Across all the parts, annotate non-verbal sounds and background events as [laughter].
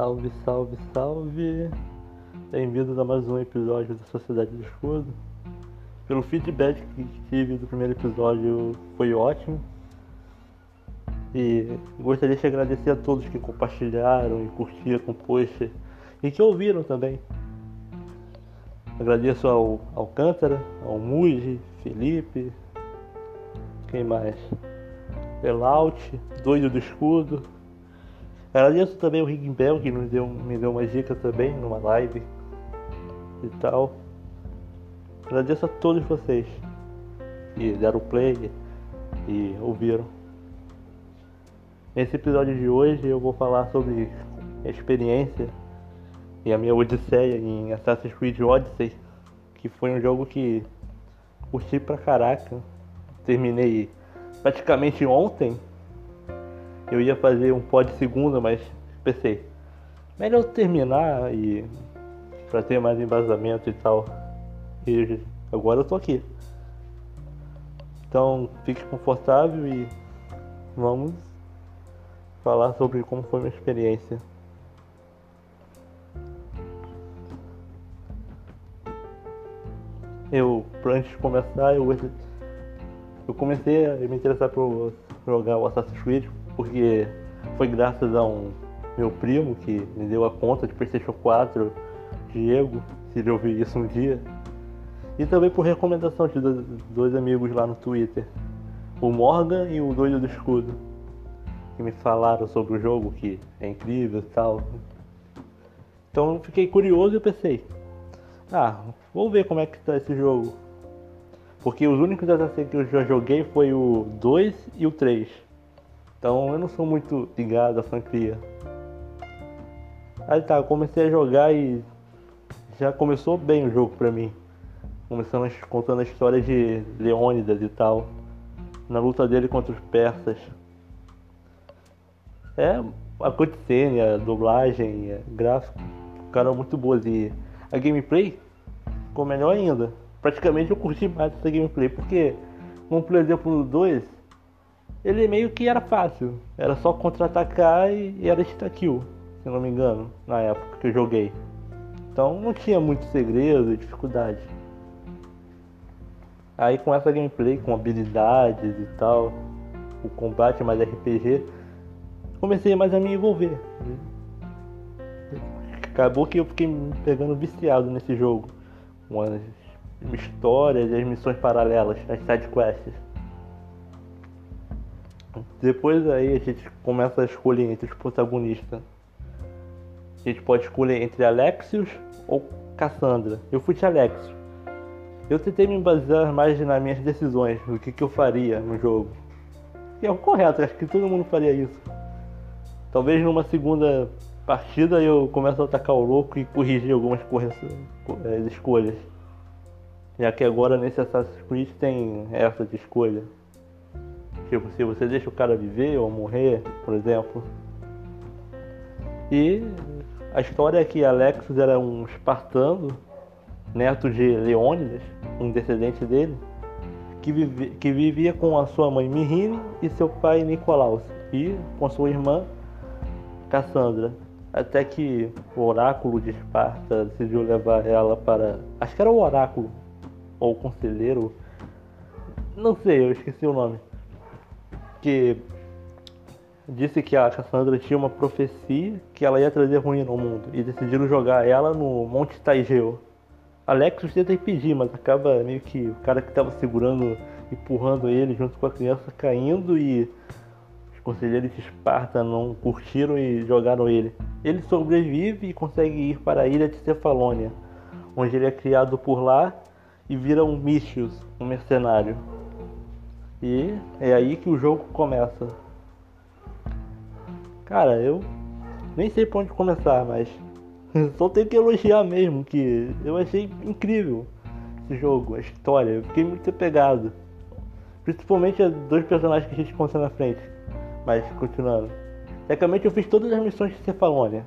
Salve, salve, salve! Bem-vindos a mais um episódio da Sociedade do Escudo. Pelo feedback que tive do primeiro episódio, foi ótimo. E gostaria de agradecer a todos que compartilharam e curtiram o post e que ouviram também. Agradeço ao Alcântara, ao Muji, Felipe, quem mais? Elaut, Doido do Escudo. Agradeço também o Rigbel que me deu, me deu uma dica também numa live e tal. Agradeço a todos vocês que deram play e ouviram. Nesse episódio de hoje eu vou falar sobre a experiência e a minha odisseia em Assassin's Creed Odyssey, que foi um jogo que curti pra caraca. Terminei praticamente ontem eu ia fazer um pod segunda, mas pensei, melhor terminar e para ter mais embasamento e tal. E agora eu tô aqui. Então fique confortável e vamos falar sobre como foi minha experiência. Eu, antes de começar, eu, eu comecei a me interessar por jogar o Assassin's Creed porque foi graças a um meu primo que me deu a conta de PlayStation 4, Diego, se ele ouvir isso um dia. E também por recomendação de dois, amigos lá no Twitter, o Morgan e o Doido do Escudo, que me falaram sobre o jogo, que é incrível e tal. Então eu fiquei curioso e pensei, ah, vou ver como é que está esse jogo. Porque os únicos Assassin's que eu já joguei foi o 2 e o 3. Então eu não sou muito ligado à franquia. Aí tá, comecei a jogar e já começou bem o jogo pra mim. Começando contando a história de Leônidas e tal. Na luta dele contra os persas. É a cutscene, a dublagem, a gráfico, ficaram muito boas e a gameplay ficou melhor ainda. Praticamente eu curti mais essa gameplay, porque, como por exemplo no 2, ele meio que era fácil. Era só contra-atacar e, era insta-kill, se não me engano, na época que eu joguei. Então não tinha muito segredo e dificuldade. Aí com essa gameplay, com habilidades e tal, o combate mais RPG, comecei mais a me envolver. Acabou que eu fiquei pegando viciado nesse jogo. Com as histórias e as missões paralelas, as side quests. Depois aí a gente começa a escolher entre os protagonistas. A gente pode escolher entre Alexios ou Cassandra. Eu fui de Alexios. Eu tentei me basear mais nas minhas decisões, do que, que eu faria no jogo. E é o correto, acho que todo mundo faria isso. Talvez numa segunda partida eu comece a atacar o louco e corrigir algumas eh, escolhas. Já que agora nesse Assassin's Creed tem essa de escolha. Tipo, se você deixa o cara viver ou morrer, por exemplo. E a história é que Alexis era um espartano, neto de Leônidas, um descendente dele, que, vive, que vivia com a sua mãe Mirine e seu pai Nicolaus, e com sua irmã Cassandra. Até que o oráculo de Esparta decidiu levar ela para. Acho que era o oráculo, ou o conselheiro. Não sei, eu esqueci o nome que disse que a Cassandra tinha uma profecia que ela ia trazer ruína ao mundo e decidiram jogar ela no Monte Taigeu. Alex tenta impedir, mas acaba meio que o cara que estava segurando, empurrando ele junto com a criança caindo e os conselheiros de Esparta não curtiram e jogaram ele. Ele sobrevive e consegue ir para a ilha de Cefalônia, onde ele é criado por lá e vira um Mistius, um mercenário. E é aí que o jogo começa. Cara, eu nem sei por onde começar, mas [laughs] só tenho que elogiar mesmo, que eu achei incrível esse jogo, a história, eu fiquei muito apegado. Principalmente a dois personagens que a gente encontra na frente. Mas continuando. Tecnicamente eu fiz todas as missões de Cefalônia.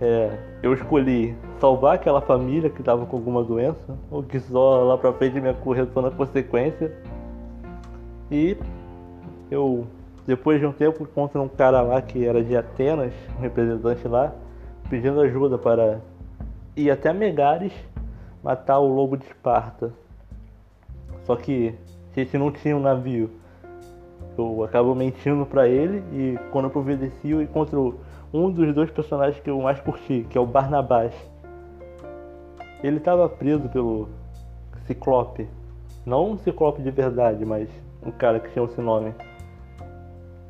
É, eu escolhi salvar aquela família que estava com alguma doença, ou que só lá pra frente me acorreu na consequência. E eu depois de um tempo encontra um cara lá que era de Atenas, um representante lá, pedindo ajuda para ir até Megares matar o lobo de Esparta. Só que a gente não tinha um navio. Eu acabo mentindo para ele e quando eu providencio eu encontro um dos dois personagens que eu mais curti, que é o Barnabás. Ele estava preso pelo Ciclope. Não um Ciclope de verdade, mas um cara que tinha esse nome.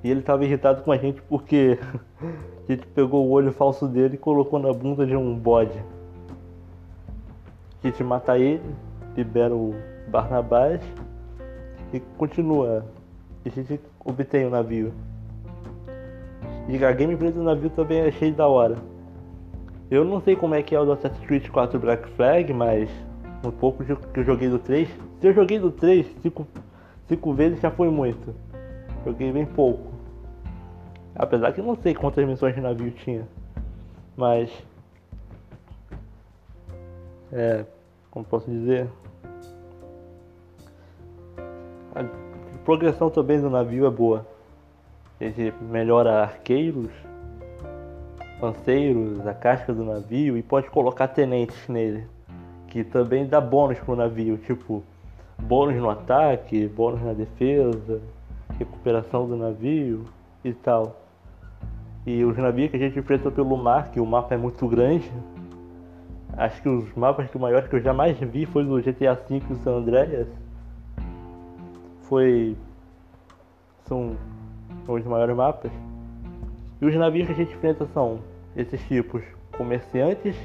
E ele estava irritado com a gente porque [laughs] a gente pegou o olho falso dele e colocou na bunda de um bode. A gente mata ele, libera o Barnabás e continua. E a gente obtém o navio. E a gameplay do navio também é cheio da hora. Eu não sei como é que é o do Assassin's Creed 4 Black Flag, mas um pouco que eu joguei do 3. Se eu joguei do 3 cinco, cinco vezes já foi muito. Joguei bem pouco. Apesar que não sei quantas missões de navio tinha. Mas. É. Como posso dizer? A progressão também do navio é boa. Ele melhora arqueiros, lanceiros, a casca do navio e pode colocar tenentes nele. Que também dá bônus pro navio, tipo bônus no ataque, bônus na defesa, recuperação do navio e tal. E os navios que a gente enfrentou pelo mar, que o mapa é muito grande. Acho que os mapas que o maior que eu jamais vi foi do GTA V e San Andreas. Foi. São os maiores mapas. E os navios que a gente enfrenta são esses tipos comerciantes.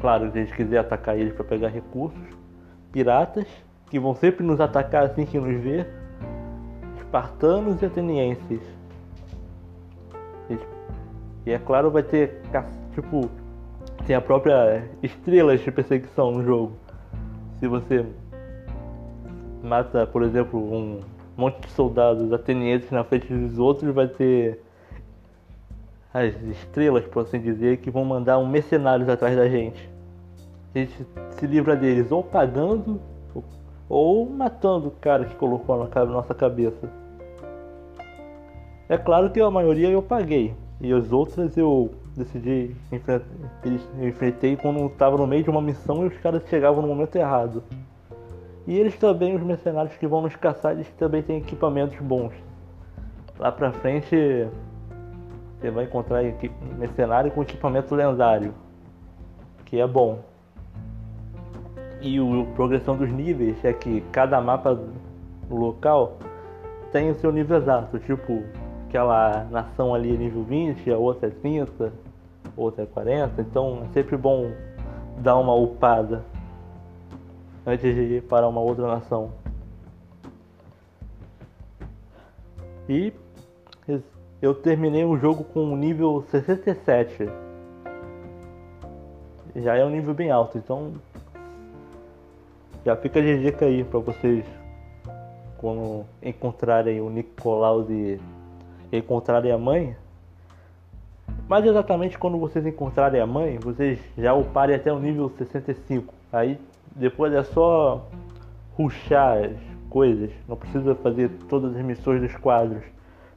Claro, se a gente quiser atacar eles para pegar recursos. Piratas, que vão sempre nos atacar assim que nos ver. Espartanos e atenienses e é claro, vai ter, tipo, tem a própria estrelas de perseguição no jogo. Se você mata, por exemplo, um monte de soldados atenienses na frente dos outros, vai ter as estrelas, por assim dizer, que vão mandar um mercenários atrás da gente. A gente se livra deles ou pagando ou matando o cara que colocou na nossa cabeça. É claro que a maioria eu paguei, e as outras eu decidi enfrentar, enfrentei quando estava no meio de uma missão e os caras chegavam no momento errado. E eles também, os mercenários que vão nos caçar, eles também têm equipamentos bons. Lá pra frente você vai encontrar mercenário com equipamento lendário, que é bom. E a progressão dos níveis é que cada mapa local tem o seu nível exato, tipo aquela nação ali é nível 20, a outra é 30, outra é 40, então é sempre bom dar uma upada antes de ir para uma outra nação. E eu terminei o jogo com um nível 67. Já é um nível bem alto, então já fica de dica aí para vocês quando encontrarem o Nicolau de encontrarem a mãe. Mas exatamente quando vocês encontrarem a mãe, vocês já uparem até o nível 65. Aí depois é só ruxar as coisas. Não precisa fazer todas as missões dos quadros.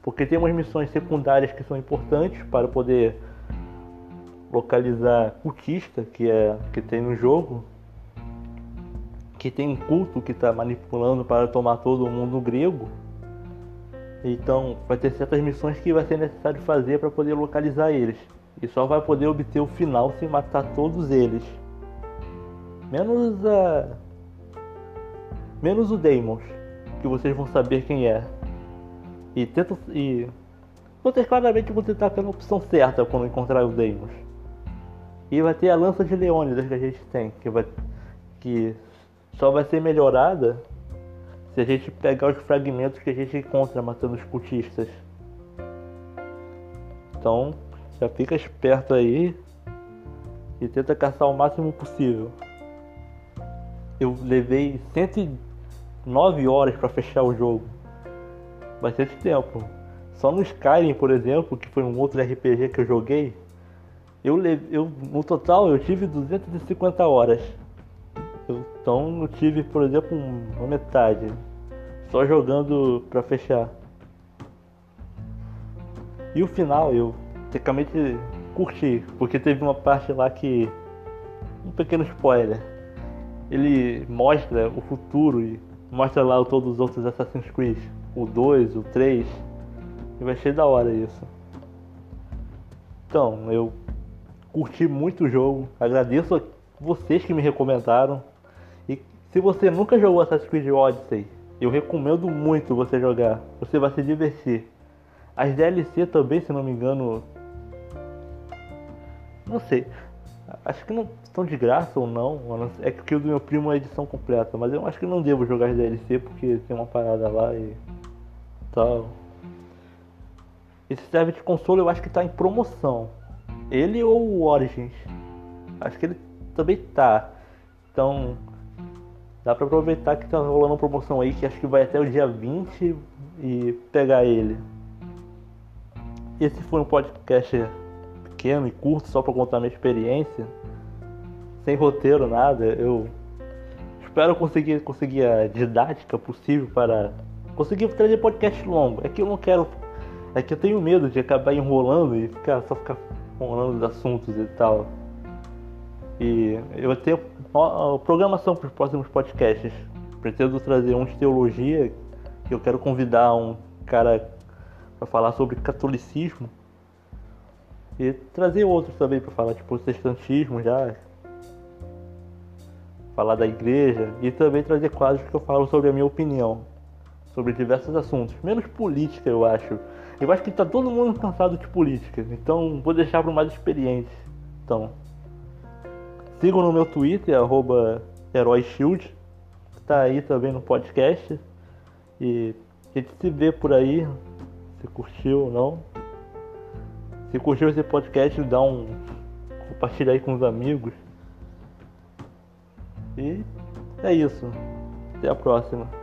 Porque tem umas missões secundárias que são importantes para poder localizar cultista que é que tem no jogo. Que tem um culto que está manipulando para tomar todo mundo grego. Então vai ter certas missões que vai ser necessário fazer para poder localizar eles. E só vai poder obter o final se matar todos eles. Menos a. Menos o Deimos, que vocês vão saber quem é. E tenta. E. Vocês claramente vão tentar pela opção certa quando encontrar o Deimos. E vai ter a lança de Leônidas que a gente tem, que vai. que só vai ser melhorada se a gente pegar os fragmentos que a gente encontra matando os cultistas. Então, já fica esperto aí e tenta caçar o máximo possível. Eu levei 109 horas para fechar o jogo. Bastante tempo. Só no Skyrim, por exemplo, que foi um outro RPG que eu joguei, eu, eu no total eu tive 250 horas. Então eu tive, por exemplo, uma metade. Só jogando pra fechar. E o final eu tecnicamente curti, porque teve uma parte lá que. Um pequeno spoiler. Ele mostra o futuro e mostra lá todos os outros Assassin's Creed. O 2, o 3. E vai ser da hora isso. Então, eu curti muito o jogo. Agradeço a vocês que me recomendaram. Se você nunca jogou Assassin's Creed Odyssey, eu recomendo muito você jogar. Você vai se divertir. As DLC também, se não me engano. Não sei. Acho que não estão de graça ou não. É que o do meu primo é edição completa. Mas eu acho que não devo jogar as DLC porque tem uma parada lá e tal. Esse serve de console eu acho que está em promoção. Ele ou o Origins. Acho que ele também tá. Então dá pra aproveitar que tá rolando uma promoção aí que acho que vai até o dia 20 e pegar ele. Esse foi um podcast pequeno e curto só para contar minha experiência. Sem roteiro, nada. Eu espero conseguir, conseguir a didática possível para conseguir trazer podcast longo. É que eu não quero. É que eu tenho medo de acabar enrolando e ficar, só ficar falando dos assuntos e tal. E eu ter programação para os próximos podcasts. Pretendo trazer um de teologia, que eu quero convidar um cara para falar sobre catolicismo. E trazer outros também para falar tipo protestantismo já. Falar da igreja e também trazer quadros que eu falo sobre a minha opinião sobre diversos assuntos, menos política, eu acho. Eu acho que tá todo mundo cansado de política, então vou deixar para mais experientes. Então, sigam no meu Twitter, arroba HeróiShield, tá aí também no podcast. E a gente se vê por aí, se curtiu ou não. Se curtiu esse podcast, dá um. compartilha aí com os amigos. E é isso. Até a próxima.